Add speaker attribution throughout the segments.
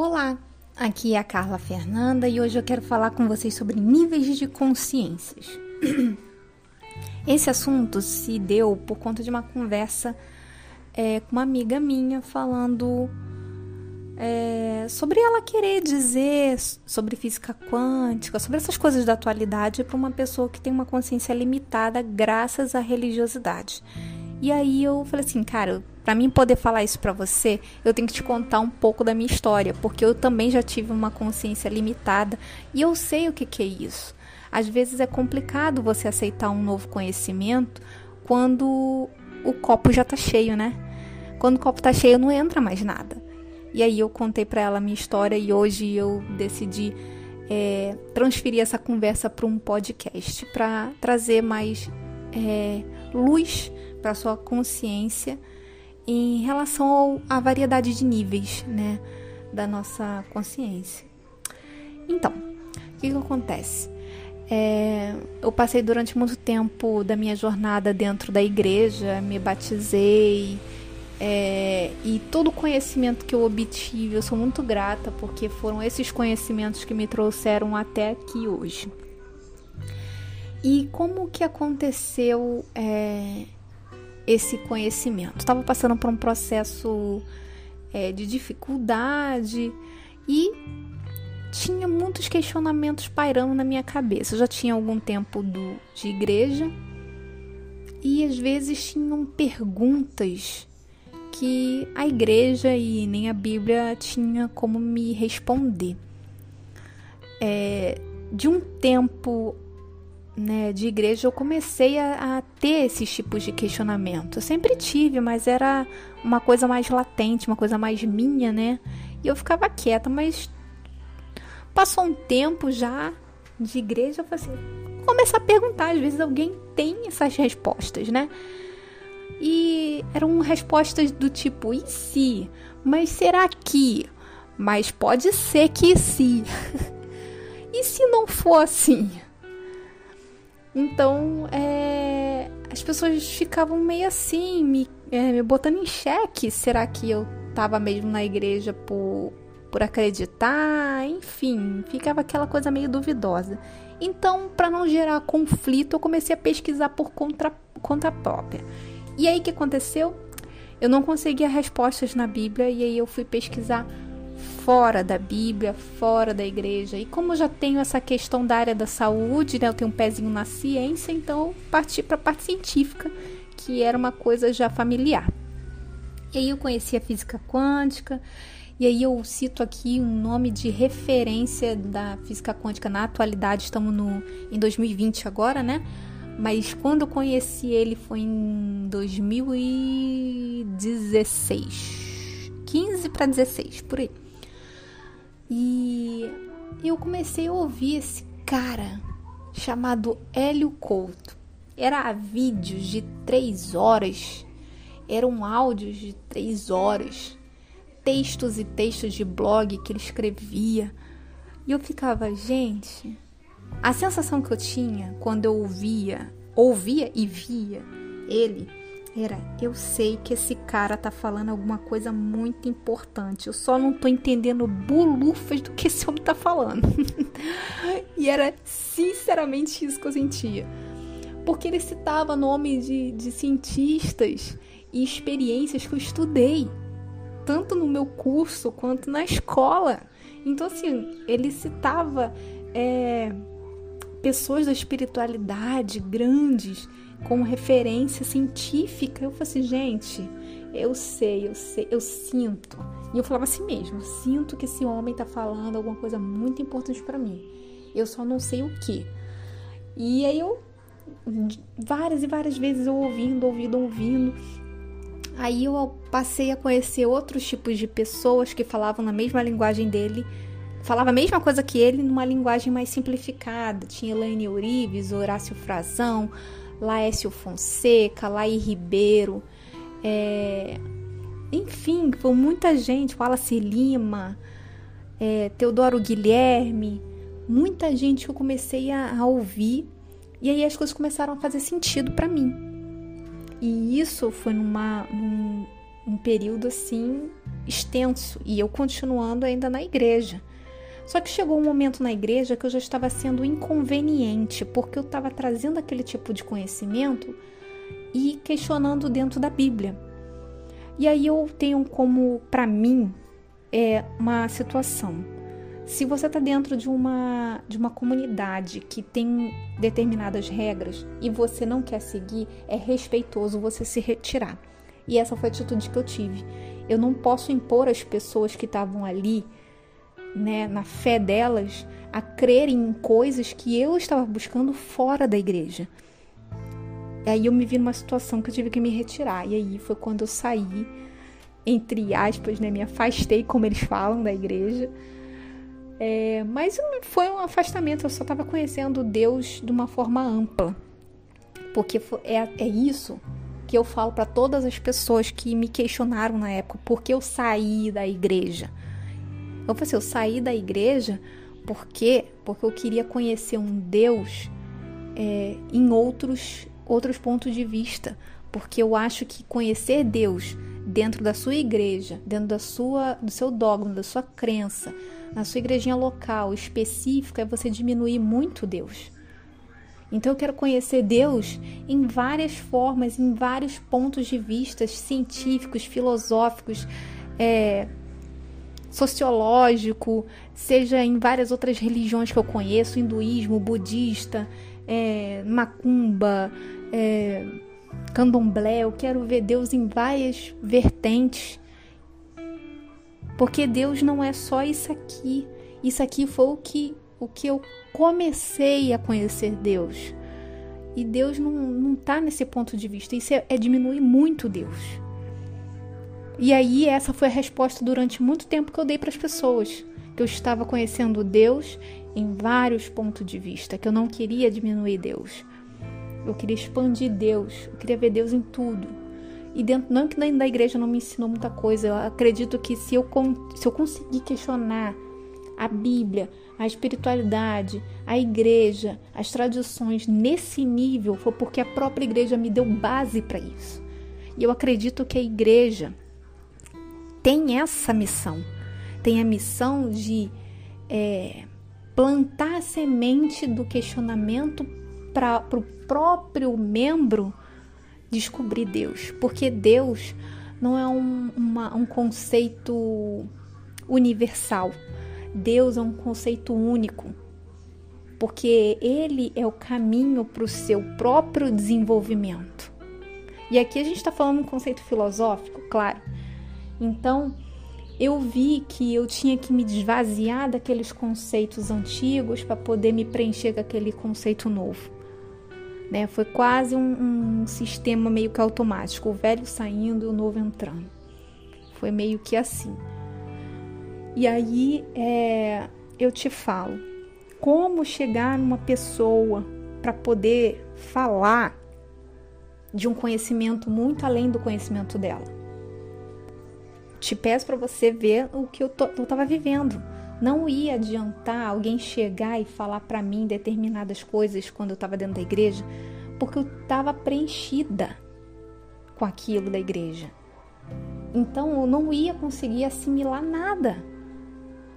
Speaker 1: Olá, aqui é a Carla Fernanda e hoje eu quero falar com vocês sobre níveis de consciências. Esse assunto se deu por conta de uma conversa é, com uma amiga minha falando é, sobre ela querer dizer sobre física quântica, sobre essas coisas da atualidade para uma pessoa que tem uma consciência limitada graças à religiosidade. E aí eu falei assim, cara, para mim poder falar isso para você, eu tenho que te contar um pouco da minha história, porque eu também já tive uma consciência limitada e eu sei o que, que é isso. Às vezes é complicado você aceitar um novo conhecimento quando o copo já tá cheio, né? Quando o copo tá cheio, não entra mais nada. E aí eu contei para ela a minha história e hoje eu decidi é, transferir essa conversa para um podcast para trazer mais é, luz para sua consciência em relação ao, à variedade de níveis né, da nossa consciência. Então, o que, que acontece? É, eu passei durante muito tempo da minha jornada dentro da igreja, me batizei é, e todo o conhecimento que eu obtive, eu sou muito grata porque foram esses conhecimentos que me trouxeram até aqui hoje. E como que aconteceu é, esse conhecimento. Estava passando por um processo é, de dificuldade e tinha muitos questionamentos pairando na minha cabeça. Eu já tinha algum tempo do, de igreja e às vezes tinham perguntas que a igreja e nem a Bíblia tinha como me responder. É, de um tempo né, de igreja, eu comecei a, a, ter esses tipos de questionamento. Eu sempre tive, mas era uma coisa mais latente, uma coisa mais minha, né? E eu ficava quieta, mas passou um tempo já de igreja, eu falei assim, começar a perguntar, às vezes alguém tem essas respostas, né? E eram respostas do tipo, e se? Mas será que? Mas pode ser que sim. e se não for assim? Então, é, as pessoas ficavam meio assim, me, é, me botando em xeque. Será que eu estava mesmo na igreja por, por acreditar? Enfim, ficava aquela coisa meio duvidosa. Então, para não gerar conflito, eu comecei a pesquisar por conta, conta própria. E aí, o que aconteceu? Eu não conseguia respostas na Bíblia e aí eu fui pesquisar fora da Bíblia, fora da igreja. E como eu já tenho essa questão da área da saúde, né, eu tenho um pezinho na ciência, então parti para a parte científica, que era uma coisa já familiar. E aí eu conheci a física quântica, e aí eu cito aqui um nome de referência da física quântica na atualidade, estamos no, em 2020 agora, né? Mas quando eu conheci ele foi em 2016. 15 para 16, por aí. E eu comecei a ouvir esse cara chamado Hélio Couto. Era vídeos de três horas, eram áudios de três horas, textos e textos de blog que ele escrevia. E eu ficava, gente, a sensação que eu tinha quando eu ouvia, ouvia e via ele era, eu sei que esse cara tá falando alguma coisa muito importante. Eu só não tô entendendo bulufas do que esse homem tá falando. e era sinceramente isso que eu sentia. Porque ele citava nome de, de cientistas e experiências que eu estudei, tanto no meu curso quanto na escola. Então, assim, ele citava é, pessoas da espiritualidade grandes como referência científica. Eu falei assim, gente, eu sei, eu sei, eu sinto. E eu falava assim mesmo, sinto que esse homem tá falando alguma coisa muito importante para mim. Eu só não sei o que. E aí eu várias e várias vezes eu ouvindo, ouvindo, ouvindo. Aí eu passei a conhecer outros tipos de pessoas que falavam na mesma linguagem dele, falava a mesma coisa que ele numa linguagem mais simplificada. Tinha Elaine Eurives, Horácio Frazão, Laércio Fonseca, Laí Ribeiro, é, enfim, foi muita gente, Wallace Lima, é, Teodoro Guilherme, muita gente que eu comecei a, a ouvir e aí as coisas começaram a fazer sentido para mim. E isso foi numa, num um período assim extenso e eu continuando ainda na igreja. Só que chegou um momento na igreja que eu já estava sendo inconveniente, porque eu estava trazendo aquele tipo de conhecimento e questionando dentro da Bíblia. E aí eu tenho como, para mim, é uma situação. Se você está dentro de uma, de uma comunidade que tem determinadas regras e você não quer seguir, é respeitoso você se retirar. E essa foi a atitude que eu tive. Eu não posso impor às pessoas que estavam ali né, na fé delas, a crerem em coisas que eu estava buscando fora da igreja. E aí eu me vi numa situação que eu tive que me retirar. E aí foi quando eu saí, entre aspas, né, me afastei, como eles falam, da igreja. É, mas foi um afastamento, eu só estava conhecendo Deus de uma forma ampla. Porque é, é isso que eu falo para todas as pessoas que me questionaram na época, porque eu saí da igreja. Eu falei assim, eu saí da igreja porque porque eu queria conhecer um Deus é, em outros outros pontos de vista, porque eu acho que conhecer Deus dentro da sua igreja, dentro da sua do seu dogma, da sua crença, na sua igrejinha local específica, é você diminuir muito Deus. Então eu quero conhecer Deus em várias formas, em vários pontos de vista científicos, filosóficos, é, sociológico, seja em várias outras religiões que eu conheço, hinduísmo, budista, é, macumba, é, candomblé, eu quero ver Deus em várias vertentes. Porque Deus não é só isso aqui. Isso aqui foi o que, o que eu comecei a conhecer Deus. E Deus não, não tá nesse ponto de vista. Isso é, é diminuir muito Deus. E aí essa foi a resposta durante muito tempo que eu dei para as pessoas, que eu estava conhecendo Deus em vários pontos de vista, que eu não queria diminuir Deus. Eu queria expandir Deus, eu queria ver Deus em tudo. E dentro, não que dentro da igreja não me ensinou muita coisa, eu acredito que se eu, se eu conseguir questionar a Bíblia, a espiritualidade, a igreja, as tradições nesse nível, foi porque a própria igreja me deu base para isso. E eu acredito que a igreja tem essa missão. Tem a missão de é, plantar a semente do questionamento para o próprio membro descobrir Deus. Porque Deus não é um, uma, um conceito universal. Deus é um conceito único. Porque Ele é o caminho para o seu próprio desenvolvimento. E aqui a gente está falando um conceito filosófico, claro então, eu vi que eu tinha que me desvaziar daqueles conceitos antigos para poder me preencher com aquele conceito novo. Né? Foi quase um, um, sistema meio que automático, o velho saindo e o novo entrando. Foi meio que assim. E aí é, eu te falo, como chegar numa pessoa para poder falar de um conhecimento muito além do conhecimento dela te peço para você ver o que eu, estava vivendo. Não ia adiantar alguém chegar e falar para mim determinadas coisas quando eu estava dentro da igreja, porque eu estava preenchida com aquilo da igreja. Então eu não ia conseguir assimilar nada,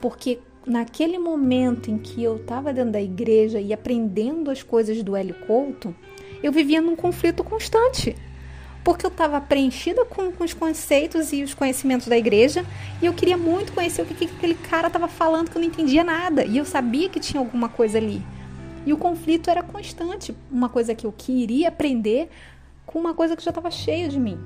Speaker 1: porque naquele momento em que eu estava dentro da igreja e aprendendo as coisas do Hélio Couto, eu vivia num conflito constante porque eu estava preenchida com, com, os conceitos e os conhecimentos da igreja e eu queria muito conhecer o que, que aquele cara estava falando que eu não entendia nada e eu sabia que tinha alguma coisa ali. E o conflito era constante, uma coisa que eu queria aprender com uma coisa que já estava cheia de mim.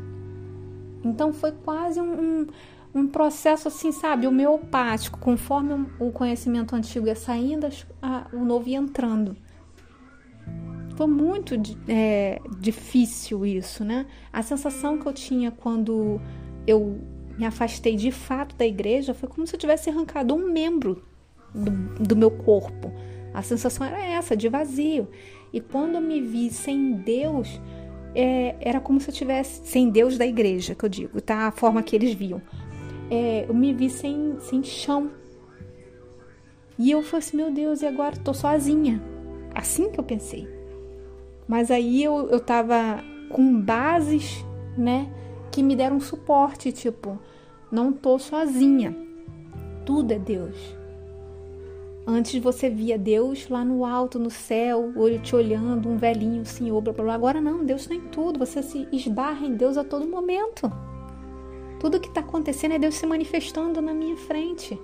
Speaker 1: Então foi quase um, um, um processo assim, sabe, homeopático, conforme o conhecimento antigo ia saindo, a, o novo ia entrando foi muito é, difícil isso, né? A sensação que eu tinha quando eu me afastei de fato da igreja foi como se eu tivesse arrancado um membro do, do meu corpo. A sensação era essa, de vazio. E quando eu me vi sem Deus, é, era como se eu tivesse sem Deus da igreja, que eu digo, tá? A forma que eles viam. É, eu me vi sem, sem chão. E eu falei assim, meu Deus, e agora tô sozinha. Assim que eu pensei. Mas aí eu, eu tava com bases, né, que me deram suporte, tipo, não tô sozinha. Tudo é Deus. Antes você via Deus lá no alto, no céu, olho te olhando, um velhinho, senhor, blá blá blá. Agora não, Deus está em tudo. Você se esbarra em Deus a todo momento. Tudo que está acontecendo é Deus se manifestando na minha frente.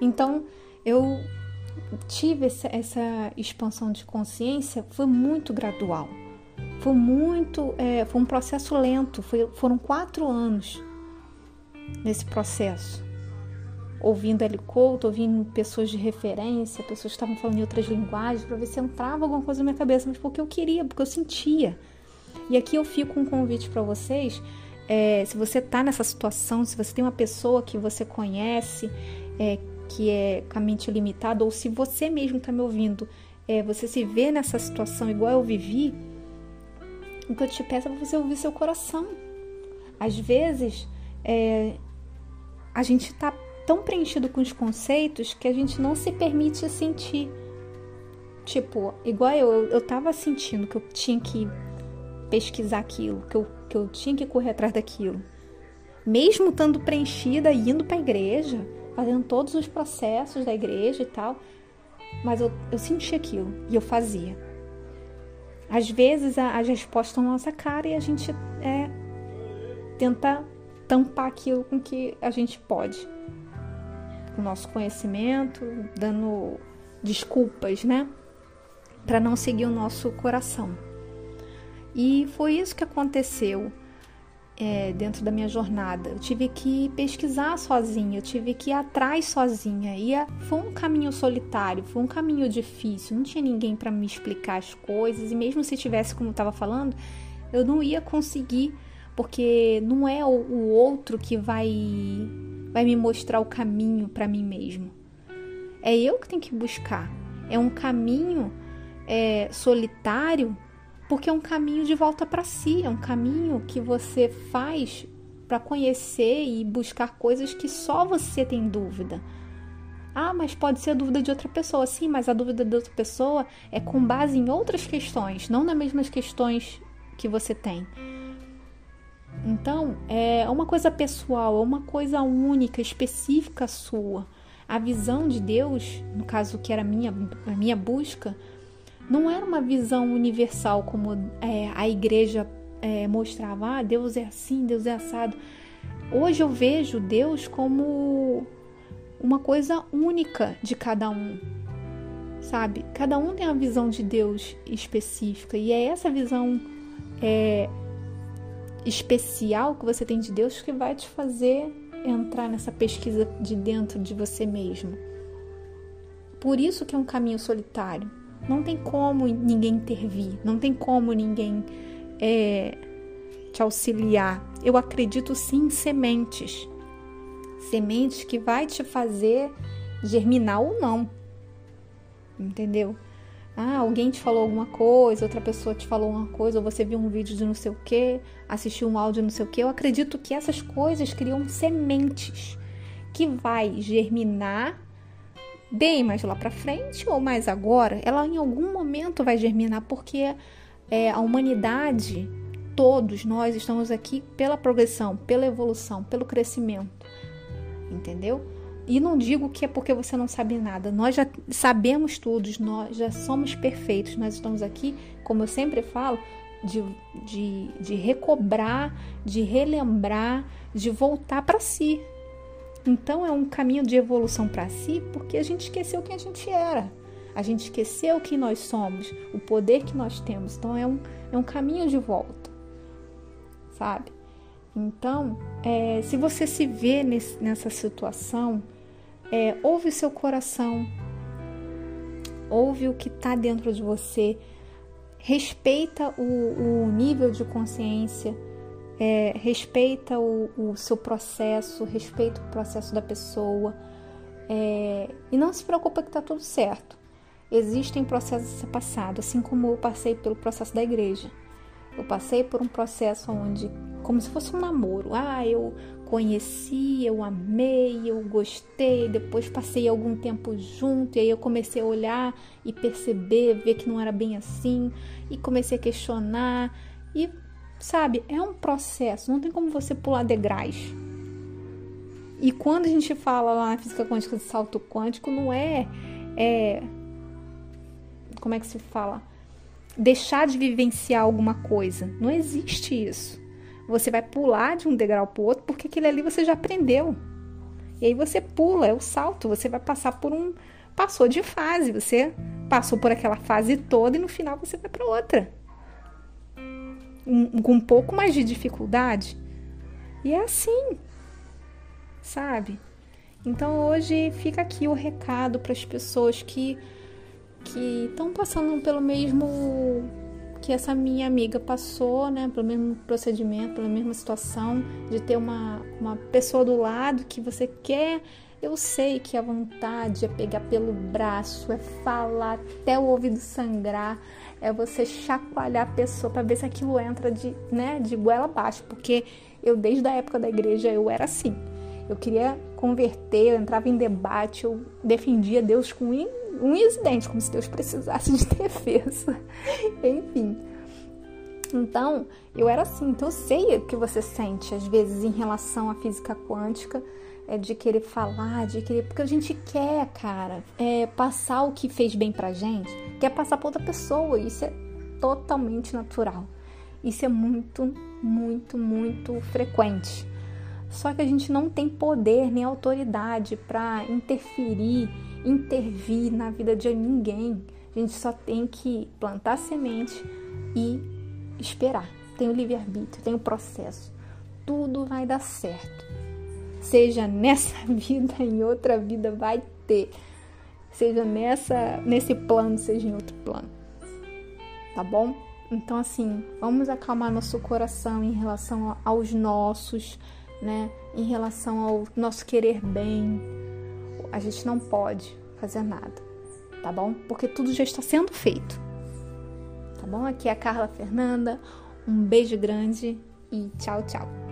Speaker 1: Então, eu tive essa, essa expansão de consciência, foi muito gradual. Foi muito, é, foi um processo lento. Foi, foram quatro anos nesse processo ouvindo L. Couto, ouvindo pessoas de referência, pessoas que estavam falando em outras linguagens, para ver se entrava alguma coisa na minha cabeça, mas porque eu queria, porque eu sentia. E aqui eu fico com um convite para vocês. É, se você está nessa situação, se você tem uma pessoa que você conhece, é, que é com a mente limitada, ou se você mesmo está me ouvindo, é, você se vê nessa situação igual eu vivi, o que eu te peço é você ouvir seu coração. Às vezes, é, a gente está tão preenchido com os conceitos que a gente não se permite sentir. Tipo, igual eu, eu tava sentindo que eu tinha que pesquisar aquilo, que eu, que eu tinha que correr atrás daquilo. Mesmo estando preenchida, indo para a igreja, fazendo todos os processos da igreja e tal, mas eu, eu senti aquilo e eu fazia. Às vezes a, as respostas estão na nossa cara e a gente é, tenta tampar aquilo com que a gente pode o nosso conhecimento, dando desculpas, né? Para não seguir o nosso coração. E foi isso que aconteceu é, dentro da minha jornada. Eu tive que pesquisar sozinha, eu tive que ir atrás sozinha. E foi um caminho solitário, foi um caminho difícil. Não tinha ninguém para me explicar as coisas. E mesmo se tivesse, como eu estava falando, eu não ia conseguir, porque não é o, o outro que vai vai me mostrar o caminho para mim mesmo. É eu que tenho que buscar. É um caminho é, solitário, porque é um caminho de volta para si. É um caminho que você faz para conhecer e buscar coisas que só você tem dúvida. Ah, mas pode ser a dúvida de outra pessoa. Sim, mas a dúvida de outra pessoa é com base em outras questões, não nas mesmas questões que você tem. Então, é uma coisa pessoal, é uma coisa única, específica sua. A visão de Deus, no caso que era minha, a minha busca, não era uma visão universal como é, a igreja é, mostrava. Ah, Deus é assim, Deus é assado. Hoje eu vejo Deus como uma coisa única de cada um, sabe? Cada um tem uma visão de Deus específica e é essa visão é, especial que você tem de Deus que vai te fazer entrar nessa pesquisa de dentro de você mesmo. Por isso que é um caminho solitário. Não tem como ninguém intervir, não tem como ninguém é, te auxiliar. Eu acredito sim em sementes. Sementes que vai te fazer germinar ou não. Entendeu? Ah, alguém te falou alguma coisa, outra pessoa te falou uma coisa, ou você viu um vídeo de não sei o que, assistiu um áudio de não sei o que. Eu acredito que essas coisas criam sementes que vai germinar bem mais lá para frente ou mais agora. Ela em algum momento vai germinar porque é, a humanidade, todos nós estamos aqui pela progressão, pela evolução, pelo crescimento, entendeu? E não digo que é porque você não sabe nada. Nós já sabemos tudo, nós já somos perfeitos. Nós estamos aqui, como eu sempre falo, de, de, de recobrar, de relembrar, de voltar para si. Então é um caminho de evolução para si, porque a gente esqueceu quem a gente era. A gente esqueceu quem nós somos, o poder que nós temos. Então é um, é um caminho de volta, sabe? Então, é, se você se vê nesse, nessa situação, é, ouve o seu coração, ouve o que está dentro de você, respeita o, o nível de consciência, é, respeita o, o, seu processo, respeita o processo da pessoa é, e não se preocupa que está tudo certo. Existem processos a ser passado, assim como eu passei pelo processo da igreja. Eu passei por um processo onde, como se fosse um namoro, ah, eu conheci, eu amei, eu gostei, depois passei algum tempo junto e aí eu comecei a olhar e perceber, ver que não era bem assim e comecei a questionar e sabe, é um processo, não tem como você pular degraus. E quando a gente fala lá na física quântica de salto quântico, não é, é como é que se fala? Deixar de vivenciar alguma coisa. Não existe isso. Você vai pular de um degrau para o outro porque aquele ali você já aprendeu. E aí você pula, é o salto, você vai passar por um. Passou de fase, você passou por aquela fase toda e no final você vai para outra. Um, com um pouco mais de dificuldade. E é assim, sabe? Então hoje fica aqui o recado para as pessoas que que estão passando pelo mesmo que essa minha amiga passou, né, pelo mesmo procedimento, pela mesma situação, de ter uma, uma pessoa do lado que você quer. Eu sei que a vontade é pegar pelo braço, é falar até o ouvido sangrar, é você chacoalhar a pessoa para ver se aquilo entra de, né, de goela abaixo, porque eu desde a época da igreja eu era assim. Eu queria converter, eu entrava em debate, eu defendia Deus com unhas e dentes, como se Deus precisasse de defesa. Enfim. Então, eu era assim. Então, eu sei o que você sente, às vezes, em relação à física quântica, é de querer falar, de querer. Porque a gente quer, cara, é, passar o que fez bem pra gente, quer passar pra outra pessoa. Isso é totalmente natural. Isso é muito, muito, muito frequente. Só que a gente não tem poder nem autoridade para interferir intervir na vida de ninguém. A gente só tem que plantar semente e esperar. Tem o livre-arbítrio, tem o processo. Tudo vai dar certo. Seja nessa vida, em outra vida vai ter. Seja nessa, nesse plano, seja em outro plano. Tá bom? Então assim, vamos acalmar nosso coração em relação aos nossos, né? Em relação ao nosso querer bem, a gente não pode fazer nada, tá bom? Porque tudo já está sendo feito. Tá bom? Aqui é a Carla Fernanda. Um beijo grande e tchau, tchau.